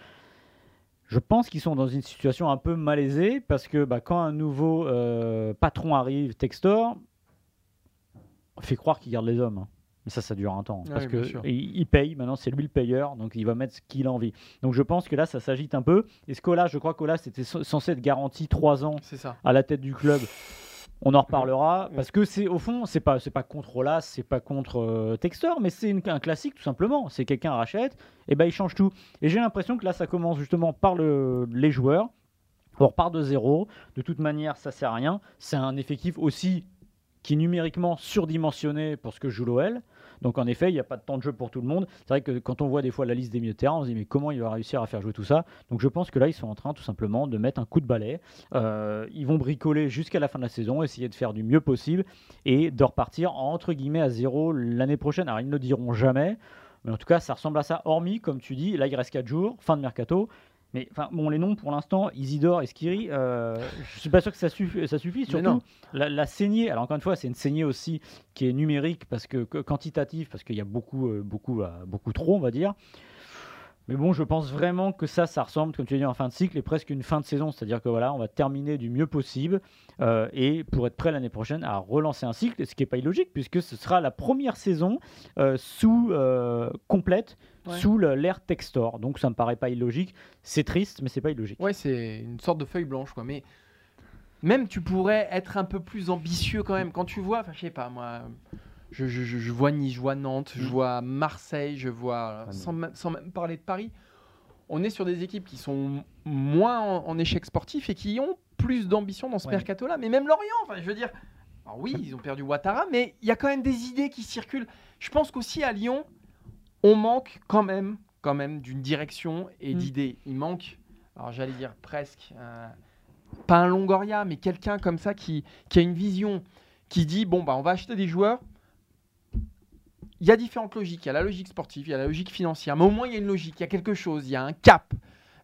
je pense qu'ils sont dans une situation un peu malaisée parce que bah, quand un nouveau euh, patron arrive, Textor, fait croire qu'il garde les hommes. hein. Mais ça, ça dure un temps. Ouais, parce bien que il, il paye, maintenant c'est lui le payeur, donc il va mettre ce qu'il a envie. Donc je pense que là, ça s'agite un peu. Et ce là je crois qu'Olas c'était c- censé être garanti 3 ans ça. à la tête du club? On en reparlera Ouais. parce que c'est au fond c'est pas c'est pas contre Olas, c'est pas contre euh, Textor, mais c'est un classique tout simplement. C'est quelqu'un rachète et ben il change tout. Et j'ai l'impression que là ça commence justement par le, les joueurs. On repart de zéro. De toute manière ça sert à rien. C'est un effectif aussi qui est numériquement surdimensionné pour ce que joue l'OL. Donc en effet, il n'y a pas de temps de jeu pour tout le monde. C'est vrai que quand on voit des fois la liste des milieux de terrain, on se dit mais comment il va réussir à faire jouer tout ça? Donc je pense que là, ils sont en train tout simplement de mettre un coup de balai. Euh, ils vont bricoler jusqu'à la fin de la saison, essayer de faire du mieux possible et de repartir entre guillemets à zéro l'année prochaine. Alors ils ne diront jamais, mais en tout cas, ça ressemble à ça. Hormis, comme tu dis, là il reste 4 jours, fin de mercato. Mais enfin, bon, les noms pour l'instant, Isidore et Skiri, euh, je suis pas sûr que ça, suffi- ça suffit. Surtout, la, la saignée, alors encore une fois, c'est une saignée aussi qui est numérique parce que, que quantitative, parce qu'il y a beaucoup, euh, beaucoup, euh, beaucoup trop, on va dire. Mais bon, je pense vraiment que ça, ça ressemble, comme tu as dit, en fin de cycle et presque une fin de saison. C'est-à-dire que voilà, on va terminer du mieux possible euh, et pour être prêt l'année prochaine à relancer un cycle, ce qui n'est pas illogique puisque ce sera la première saison euh, sous euh, complète Ouais. sous l'ère Textor. Donc ça me paraît pas illogique. C'est triste, mais c'est pas illogique. Ouais, c'est une sorte de feuille blanche, quoi. Mais même tu pourrais être un peu plus ambitieux quand même. Quand tu vois, enfin, je sais pas, moi, je, je- je- je vois Nice, je vois Nantes, je Mm. vois Marseille, je vois, Ah, sans, même- sans même parler de Paris, on est sur des équipes qui sont moins en, en échec sportif et qui ont plus d'ambition dans ce Ouais. mercato-là. Mais même Lorient, enfin, je veux dire, alors oui, ils ont perdu Ouattara, mais il y a quand même des idées qui circulent. Je pense qu'aussi à Lyon, on manque quand même, quand même d'une direction et Mm. d'idées. Il manque, alors j'allais dire presque, euh, pas un Longoria, mais quelqu'un comme ça qui, qui a une vision, qui dit bon bah on va acheter des joueurs. Il y a différentes logiques. Il y a la logique sportive, il y a la logique financière, mais au moins il y a une logique, il y a quelque chose, il y a un cap.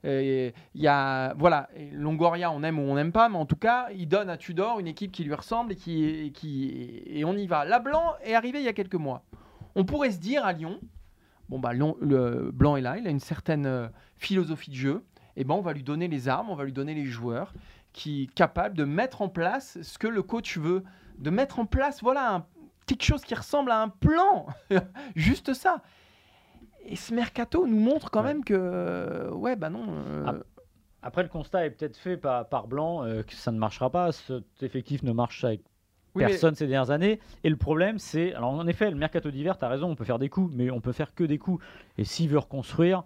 Euh, Il y a voilà, Longoria, on aime ou on n'aime pas, mais en tout cas, il donne à Tudor une équipe qui lui ressemble et qui, et on y va. La Blanc est arrivé il y a quelques mois. On pourrait se dire à Lyon, bon bah le Blanc est là, il a une certaine euh, philosophie de jeu. Et ben on va lui donner les armes, on va lui donner les joueurs qui est capable de mettre en place ce que le coach veut, de mettre en place voilà un, quelque chose qui ressemble à un plan, juste ça. Et ce mercato nous montre quand Ouais. même que euh, ouais bah non. euh, Après, le constat est peut-être fait par, par Blanc euh, que ça ne marchera pas. Cet effectif ne marche avec oui, mais- personne ces dernières années. Et le problème, c'est. Alors, en effet, le mercato d'hiver, tu as raison, on peut faire des coups, mais on peut faire que des coups. Et s'il veut reconstruire.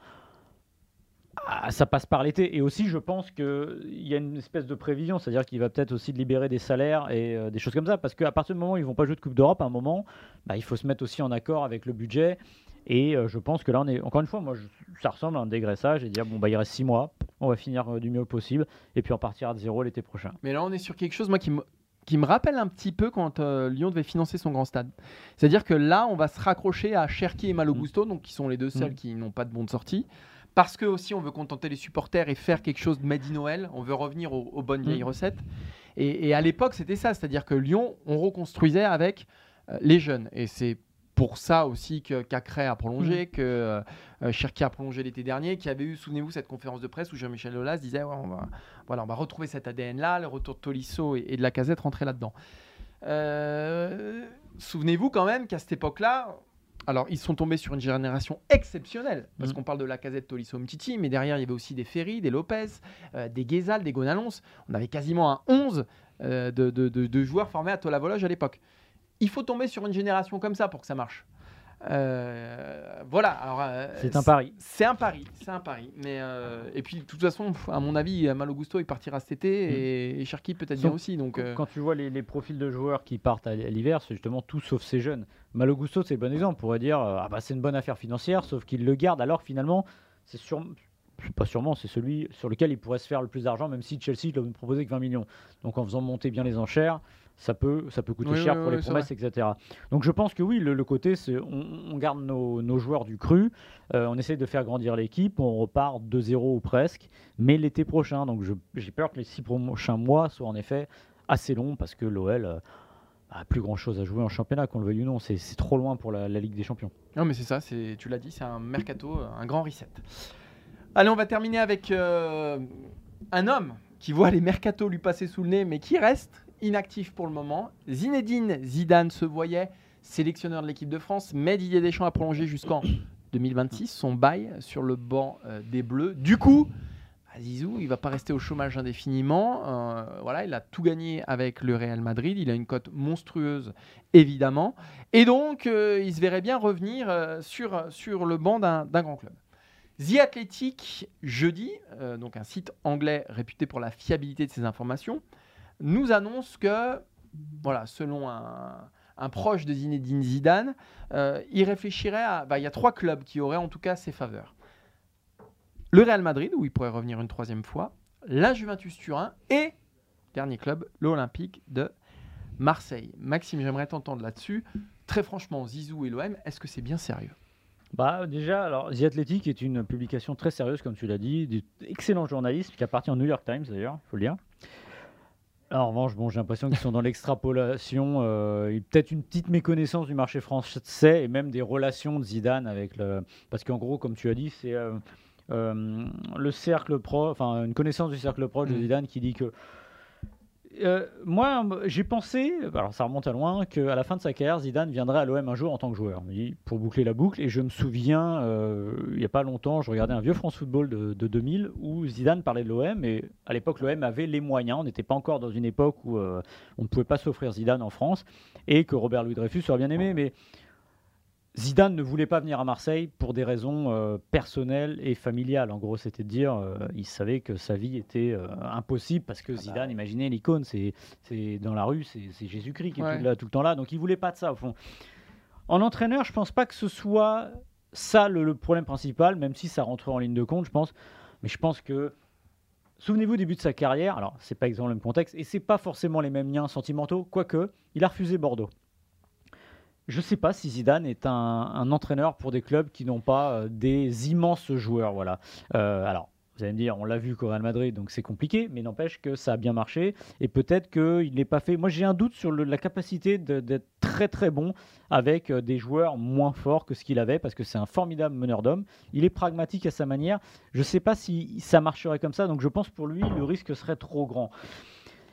Ah, ça passe par l'été. Et aussi, je pense qu'il y a une espèce de prévision, c'est-à-dire qu'il va peut-être aussi libérer des salaires et euh, des choses comme ça. Parce qu'à partir du moment où ils vont pas jouer de Coupe d'Europe, à un moment, bah, il faut se mettre aussi en accord avec le budget. Et euh, je pense que là, on est. Encore une fois, moi, je- ça ressemble à un dégraissage et dire bon, bah, il reste six mois, on va finir euh, du mieux possible. Et puis on partira de zéro l'été prochain. Mais là, on est sur quelque chose, moi, qui me, qui me rappelle un petit peu quand euh, Lyon devait financer son grand stade. C'est-à-dire que là, on va se raccrocher à Cherki et Malo Mm. Donc qui sont les deux seuls Mm. qui n'ont pas de bon de sortie. Parce que aussi, on veut contenter les supporters et faire quelque chose de made in Noël. On veut revenir aux, aux bonnes vieilles Mm. recettes. Et, et à l'époque, c'était ça. C'est-à-dire que Lyon, on reconstruisait avec euh, les jeunes. Et c'est pour ça aussi que Cacré a prolongé, que euh, euh, Cherki a prolongé l'été dernier, qui avait eu, souvenez-vous, cette conférence de presse où Jean-Michel Aulas disait ouais, on, va, voilà, on va retrouver cet ADN-là, le retour de Tolisso et, et de la casette rentrer là-dedans. Euh, souvenez-vous quand même qu'à cette époque-là, alors ils sont tombés sur une génération exceptionnelle, parce Mhm. qu'on parle de la casette Tolisso Mtiti, mais derrière il y avait aussi des Ferry, des Lopez, euh, des Guézal, des Gonalons. On avait quasiment un 11 euh, de, de- de- de joueurs formés à Tola-Vologe à l'époque. Il faut tomber sur une génération comme ça pour que ça marche. Euh, voilà. alors, euh, C'est un pari. C'est un pari, c'est un pari. Mais euh, et puis de toute façon, à mon avis, Malo Gusto il partira cet été et, et Cherki peut-être bien aussi. Donc Quand tu vois les, les profils de joueurs qui partent à l'hiver, c'est justement tout sauf ces jeunes. Malo Gusto, c'est le bon exemple. On pourrait dire euh, ah bah, c'est une bonne affaire financière, sauf qu'il le garde alors que finalement, c'est sûr, pas sûrement, c'est celui sur lequel il pourrait se faire le plus d'argent, même si Chelsea ne lui proposait que 20 millions. Donc en faisant monter bien les enchères, ça peut, ça peut coûter Oui, cher oui, pour oui, les promesses, etc. Donc je pense que oui, le, le côté, c'est on, on garde nos, nos joueurs du cru, euh, on essaye de faire grandir l'équipe, on repart de zéro ou presque, mais l'été prochain. Donc j'ai peur que les six prochains mois soient en effet assez longs parce que l'OL euh, plus grand chose à jouer en championnat, qu'on le veuille ou non. C'est trop loin pour la, Ligue des Champions. Non, mais c'est ça, tu l'as dit, c'est un mercato, un grand reset. Allez, on va terminer avec euh, un homme qui voit les mercatos lui passer sous le nez, mais qui reste inactif pour le moment. Zinedine Zidane se voyait sélectionneur de l'équipe de France, mais Didier Deschamps a prolongé jusqu'en 2026 son bail sur le banc euh, des Bleus. Du coup, Zizou, il va pas rester au chômage indéfiniment. Euh, voilà, il a tout gagné avec le Real Madrid. Il a une cote monstrueuse, évidemment. Et donc, euh, il se verrait bien revenir euh, sur, sur le banc d'un grand club. The Athletic, jeudi, donc un site anglais réputé pour la fiabilité de ses informations, nous annonce que, voilà, selon un, proche de Zinedine Zidane, il réfléchirait à. bah, Il y a trois clubs qui auraient en tout cas ses faveurs le Real Madrid, où il pourrait revenir une troisième fois, la Juventus Turin et, dernier club, l'Olympique de Marseille. Maxime, j'aimerais t'entendre là-dessus. Très franchement, Zizou et l'OM, est-ce que c'est bien sérieux? Bah déjà, alors The Athletic est une publication très sérieuse, comme tu l'as dit, d'excellents journalistes qui appartient au New York Times d'ailleurs, il faut le dire. Alors, en revanche, bon, j'ai l'impression qu'ils sont dans l'extrapolation, euh, peut-être une petite méconnaissance du marché français et même des relations de Zidane avec le. Parce qu'en gros, comme tu as dit, c'est euh, euh, le cercle pro, enfin une connaissance du cercle proche de Mm. Zidane qui dit que. Euh, moi, j'ai pensé, alors ça remonte à loin, qu'à la fin de sa carrière, Zidane viendrait à l'OM un jour en tant que joueur, pour boucler la boucle. Et je me souviens, euh, il n'y a pas longtemps, je regardais un vieux France Football de, de 2000 où Zidane parlait de l'OM. Et à l'époque, l'OM avait les moyens. On n'était pas encore dans une époque où euh, on ne pouvait pas s'offrir Zidane en France et que Robert Louis Dreyfus aurait bien aimé. Mais Zidane ne voulait pas venir à Marseille pour des raisons euh, personnelles et familiales. En gros, c'était de dire, euh, il savait que sa vie était euh, impossible parce que Zidane, imaginez l'icône, c'est c'est dans la rue, c'est c'est Jésus-Christ qui est Ouais. tout, là, tout le temps là. Donc il voulait pas de ça au fond. En entraîneur, je pense pas que ce soit ça le, le problème principal, même si ça rentre en ligne de compte, je pense. Mais je pense que Souvenez-vous, début de sa carrière, alors c'est pas exactement le même contexte, et c'est pas forcément les mêmes liens sentimentaux, quoique, il a refusé Bordeaux. Je sais pas si Zidane est un, entraîneur pour des clubs qui n'ont pas euh, des immenses joueurs, voilà. Euh, alors, vous allez me dire, on l'a vu qu'au Real Madrid, donc c'est compliqué, mais n'empêche que ça a bien marché, et peut-être qu'il n'est pas fait. Moi, j'ai un doute sur la capacité d'être très très bon avec euh, des joueurs moins forts que ce qu'il avait, parce que c'est un formidable meneur d'hommes. Il est pragmatique à sa manière. Je ne sais pas si ça marcherait comme ça, donc je pense pour lui, le risque serait trop grand.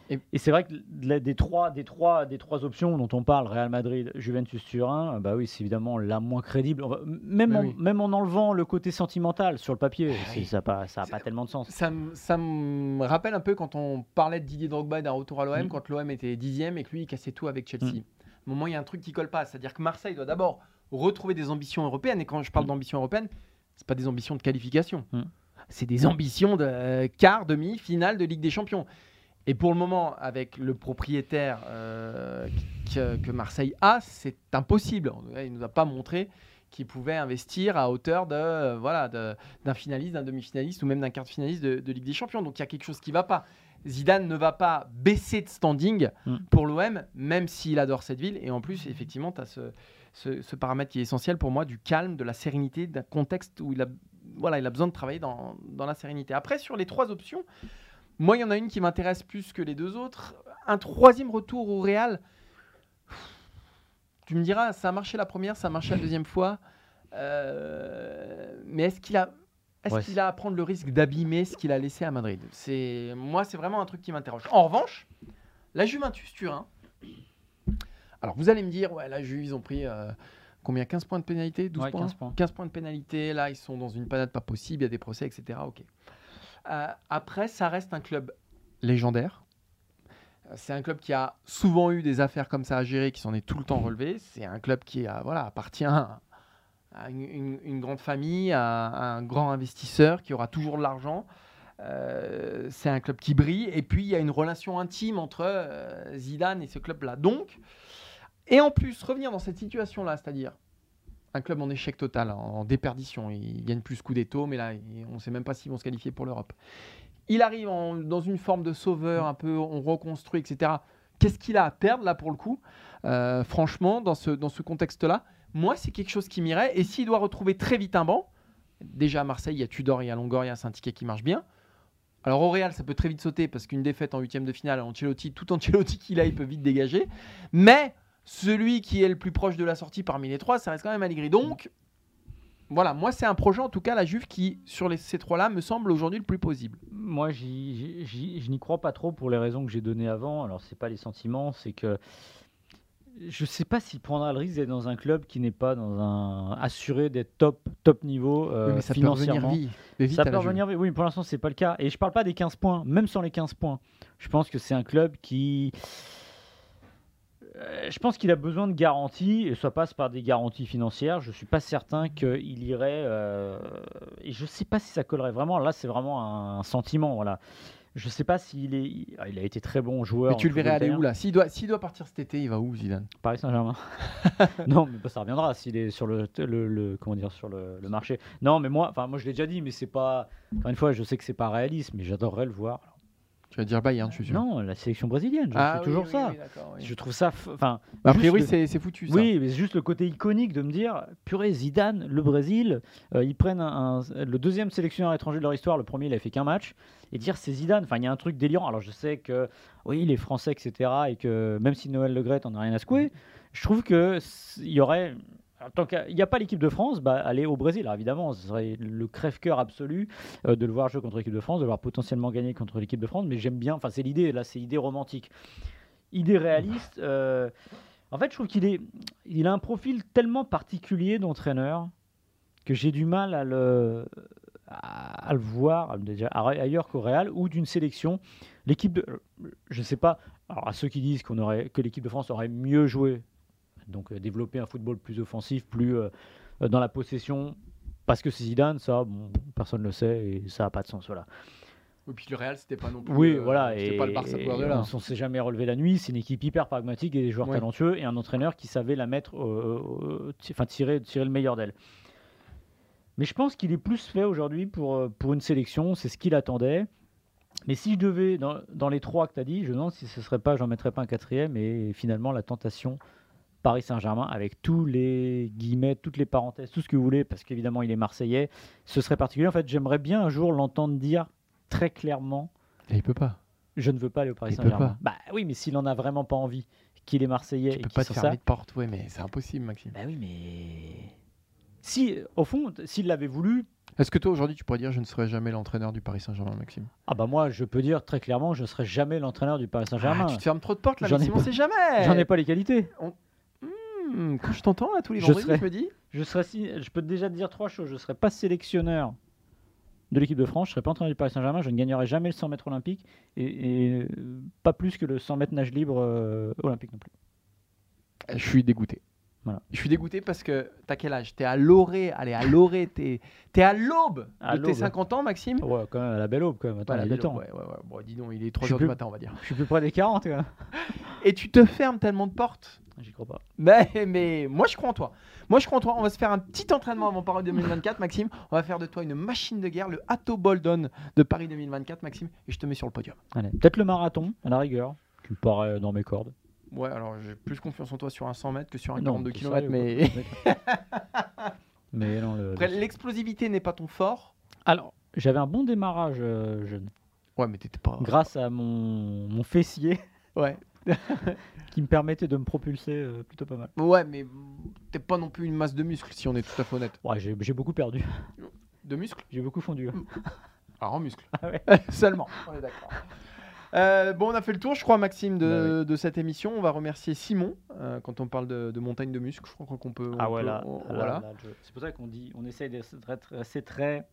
Et- Et, c'est vrai que la- des trois, des, trois, des trois options dont on parle, Real Madrid, Juventus Turin, euh, bah oui, c'est évidemment la moins crédible. Même, en, oui. même en enlevant le côté sentimental sur le papier, Ah oui. ça n'a pas, ça a pas tellement de sens. ça, me- ça me rappelle un peu quand on parlait de Didier Drogba d'un retour à l'OM, Mm. quand l'OM était dixième et que lui, il cassait tout avec Chelsea. Mm. À un moment, il y a un truc qui colle pas. C'est-à-dire que Marseille doit d'abord retrouver des ambitions européennes. Et quand je parle Mm. d'ambition européenne, c'est pas des ambitions de qualification. Mm. C'est des ambitions de euh, quart, demi, finale de Ligue des Champions. Et pour le moment, avec le propriétaire euh, que, que Marseille a, c'est impossible. Il nous a pas montré qu'il pouvait investir à hauteur de euh, voilà d'un finaliste, d'un demi-finaliste ou même d'un quart de finaliste de, de Ligue des Champions. Donc il y a quelque chose qui va pas. Zidane ne va pas baisser de standing Mm. pour l'OM, même s'il adore cette ville. Et en plus, effectivement, tu as ce, ce- ce paramètre qui est essentiel pour moi, du calme, de la sérénité, d'un contexte où il a, voilà, il a besoin de travailler dans, dans la sérénité. Après, sur les trois options, moi, il y en a une qui m'intéresse plus que les deux autres. Un troisième retour au Real. Tu me diras, ça a marché la première, ça a marché la deuxième fois. Euh, mais est-ce qu'il a, est-ce Ouais, qu'il a à prendre le risque d'abîmer ce qu'il a laissé à Madrid? C'est moi, c'est vraiment un truc qui m'interroge. En revanche, la Juventus Turin. Alors vous allez me dire, ouais, la Juve, ils ont pris euh, combien? 15 points de pénalité? 12 Ouais, points? 15 points. 15 points de pénalité. Là, ils sont dans une panade pas possible. Il y a des procès, etc. Ok. Euh, après, ça reste un club légendaire. Euh, C'est un club qui a souvent eu des affaires comme ça à gérer, qui s'en est tout le temps relevé. C'est un club qui a, voilà, appartient à une, grande famille, à, un grand investisseur qui aura toujours de l'argent. Euh, c'est un club qui brille. Et puis, il y a une relation intime entre euh, Zidane et ce club-là. Donc, et en plus, revenir dans cette situation-là, c'est-à-dire un club en échec total, en, déperdition. Il gagne plus Scudetto, mais là, on ne sait même pas s'ils vont se qualifier pour l'Europe. Il arrive dans une forme de sauveur, un peu, on reconstruit, etc. qu'est-ce qu'il a à perdre là pour le coup? Euh, Franchement, dans ce, dans ce contexte-là, moi, c'est quelque chose qui m'irait. Et s'il doit retrouver très vite un banc, déjà à Marseille, il y a Tudor, il y a Longoria, c'est un ticket qui marche bien. Alors au Real, ça peut très vite sauter parce qu'une défaite en huitième de finale, Ancelotti, tout Ancelotti qu'il a, il peut vite dégager. Mais celui qui est le plus proche de la sortie parmi les trois, ça reste quand même Allegri. Donc voilà, moi c'est un projet en tout cas la Juve qui sur les, ces trois-là me semble aujourd'hui le plus possible. Moi, je n'y crois pas trop pour les raisons que j'ai données avant. Alors, c'est pas les sentiments, c'est que je sais pas s'il prendra le risque d'être dans un club qui n'est pas dans un assuré d'être top top niveau euh, Oui, mais ça peut financièrement. revenir vite. ça peut revenir, vite. oui, mais pour l'instant, c'est pas le cas. Et je parle pas des 15 points, même sans les 15 points. Je pense que c'est un club qui. Euh, Je pense qu'il a besoin de garanties, et ça passe par des garanties financières. Je suis pas certain qu'il irait. euh, Et je sais pas si ça collerait vraiment. Là, c'est vraiment un sentiment. Voilà. Je sais pas s'il est. Il a été très bon joueur. Mais tu le verrais aller où là? S'il doit, s'il doit partir cet été, il va où Zidane? Paris Saint-Germain. non, mais bah, ça reviendra s'il est sur le, le, le- comment dire sur le, le marché. Non, mais moi, enfin moi je l'ai déjà dit, mais c'est pas. Encore une fois, je sais que c'est pas réaliste, mais j'adorerais le voir. Tu vas dire Bayern, je suis sûr. Non, la sélection brésilienne, je Ah oui, toujours oui, ça. oui. Je trouve ça, enfin. A priori, le- c'est, foutu ça. Oui, mais c'est juste le côté iconique de me dire, purée, Zidane, le Brésil, euh, ils prennent un- un- le deuxième sélectionneur étranger de leur histoire, le premier il a fait qu'un match, et dire c'est Zidane, enfin il y a un truc délirant. Alors je sais que, oui, les Français, etc., et que même si Noël Le Gret en a rien à secouer, je trouve que s- il y aurait. Tant qu'il n'y a pas l'équipe de France, bah, aller au Brésil, Alors, évidemment, ce serait le crève-cœur absolu euh, de le voir jouer contre l'équipe de France, de le voir potentiellement gagner contre l'équipe de France, mais j'aime bien, enfin c'est l'idée, là c'est l'idée romantique. Idée réaliste, euh, en fait je trouve qu'il est, il a un profil tellement particulier d'entraîneur que j'ai du mal à le, voir déjà ailleurs qu'au Real ou d'une sélection. L'équipe de, je sais pas, à ceux qui disent qu'on aurait, que l'équipe de France aurait mieux joué, donc euh, développer un football plus offensif, plus euh, euh, dans la possession, parce que c'est Zidane, ça, bon, personne ne le sait et ça n'a pas de sens. Voilà. Et puis le Real, c'était pas non plus. Oui, euh, voilà. Et, pas le Barça et on ne s'est jamais relevé la nuit. C'est une équipe hyper pragmatique et des joueurs Ouais. talentueux et un entraîneur qui savait la mettre, euh, enfin tirer, tirer le meilleur d'elle. Mais je pense qu'il est plus fait aujourd'hui pour, pour une sélection. C'est ce qu'il attendait. Mais si je devais, dans, dans les trois que tu as dit, je me demande si ce serait pas, j'en mettrais pas un quatrième et finalement la tentation Paris Saint-Germain avec tous les guillemets, toutes les parenthèses, tout ce que vous voulez, parce qu'évidemment il est Marseillais. Ce serait particulier. En fait, j'aimerais bien un jour l'entendre dire très clairement Et il peut pas. je ne veux pas aller au Paris Saint-Germain. Bah oui, mais s'il en a vraiment pas envie, qu'il est Marseillais Tu et peux pas te fermer ça. de porte, ouais, mais c'est impossible, Maxime. Bah oui, mais si, au fond, s'il l'avait voulu, Est-ce que toi aujourd'hui tu pourrais dire je ne serai jamais l'entraîneur du Paris Saint-Germain, Maxime? Ah bah moi, je peux dire très clairement, je serai jamais l'entraîneur du Paris Saint-Germain. Ah, Tu te fermes trop de portes là, Maxime, on pas. sait jamais. J'en ai pas les qualités. Hmm, quand je t'entends là tous les Je vendredis, serais- je me dis? Je serais si, je peux déjà te dire trois choses. Je serai pas sélectionneur de l'équipe de France, je serai pas entraîneur du Paris Saint-Germain, je ne gagnerai jamais le 100 mètres olympique et, et, euh, pas plus que le 100 mètres nage libre euh, olympique non plus. Je suis dégoûté. Voilà. Je suis dégoûté parce que t'as quel âge? T'es à l'orée, allez à l'orée, t'es es à l'aube de tes l'aube. 50 ans, Maxime? Ouais, quand même à la belle aube quand même. Attends, Ouais, il y a temps. ouais, ouais, ouais. Bon, dis donc, il est 3 Je suis heures du plus- matin, on va dire. Je suis plus près des 40 quand même. Et tu te fermes tellement de portes? J'y crois pas. Mais, mais moi je crois en toi. Moi je crois en toi. On va se faire un petit entraînement avant Paris 2024, Maxime. On va faire de toi une machine de guerre, le Atto Boldon de Paris 2024, Maxime. Et je te mets sur le podium. Allez, peut-être le marathon, à la rigueur, qui me paraît dans mes cordes. Ouais, alors j'ai plus confiance en toi sur un 100 mètres que sur un Non, 42 t'es km. Mais mais non, le- après, le- l'explosivité n'est pas ton fort. Alors, j'avais un bon démarrage euh, jeune, Ouais, mais t'étais pas. grâce à mon, mon fessier Ouais. qui me permettait de me propulser euh, plutôt pas mal. Ouais, mais t'es pas non plus une masse de muscles si on est tout à fait honnête. Ouais, j'ai j'ai beaucoup perdu, De muscles? J'ai beaucoup fondu. Alors en muscles. Ah ouais. Seulement. On est d'accord. Euh, bon, on a fait le tour, je crois, Maxime, de, Bah de cette émission. On va remercier Simon euh, quand on parle de, de montagne de muscles. Je crois qu'on peut. Ah ouais, peut- on- voilà. je- c'est pour ça qu'on dit, on essaye d'être assez très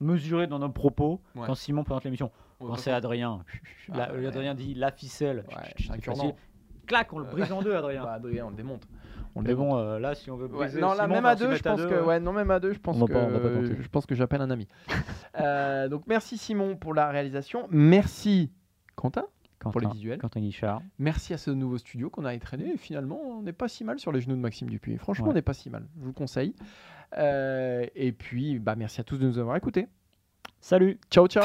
mesuré dans nos propos Ouais. quand Simon présente l'émission. Va c'est Adrien, Ah, ouais. Adrien dit la ficelle. Ouais, C'est c'est un facile. Clac, on le brise en deux, Adrien. Bah, Adrien, on le démonte. On le Mais démonte. bon, euh, là, si on veut Ouais, briser, non, là, Simon, même à deux, je pense deux, que. Ouais, non, même à deux, je pense On va que. pas- on va pas tenter. je pense que j'appelle un ami. Euh, donc, merci Simon pour la réalisation. Merci Quentin pour les Quentin, visuels. Quentin Guichard. Merci à ce nouveau studio qu'on a entraîné. Et finalement, on n'est pas si mal sur les genoux de Maxime Dupuis. Franchement, Ouais. on n'est pas si mal. Je vous le conseille. Euh, et puis, bah, merci à tous de nous avoir écoutés. Salut Ciao, ciao.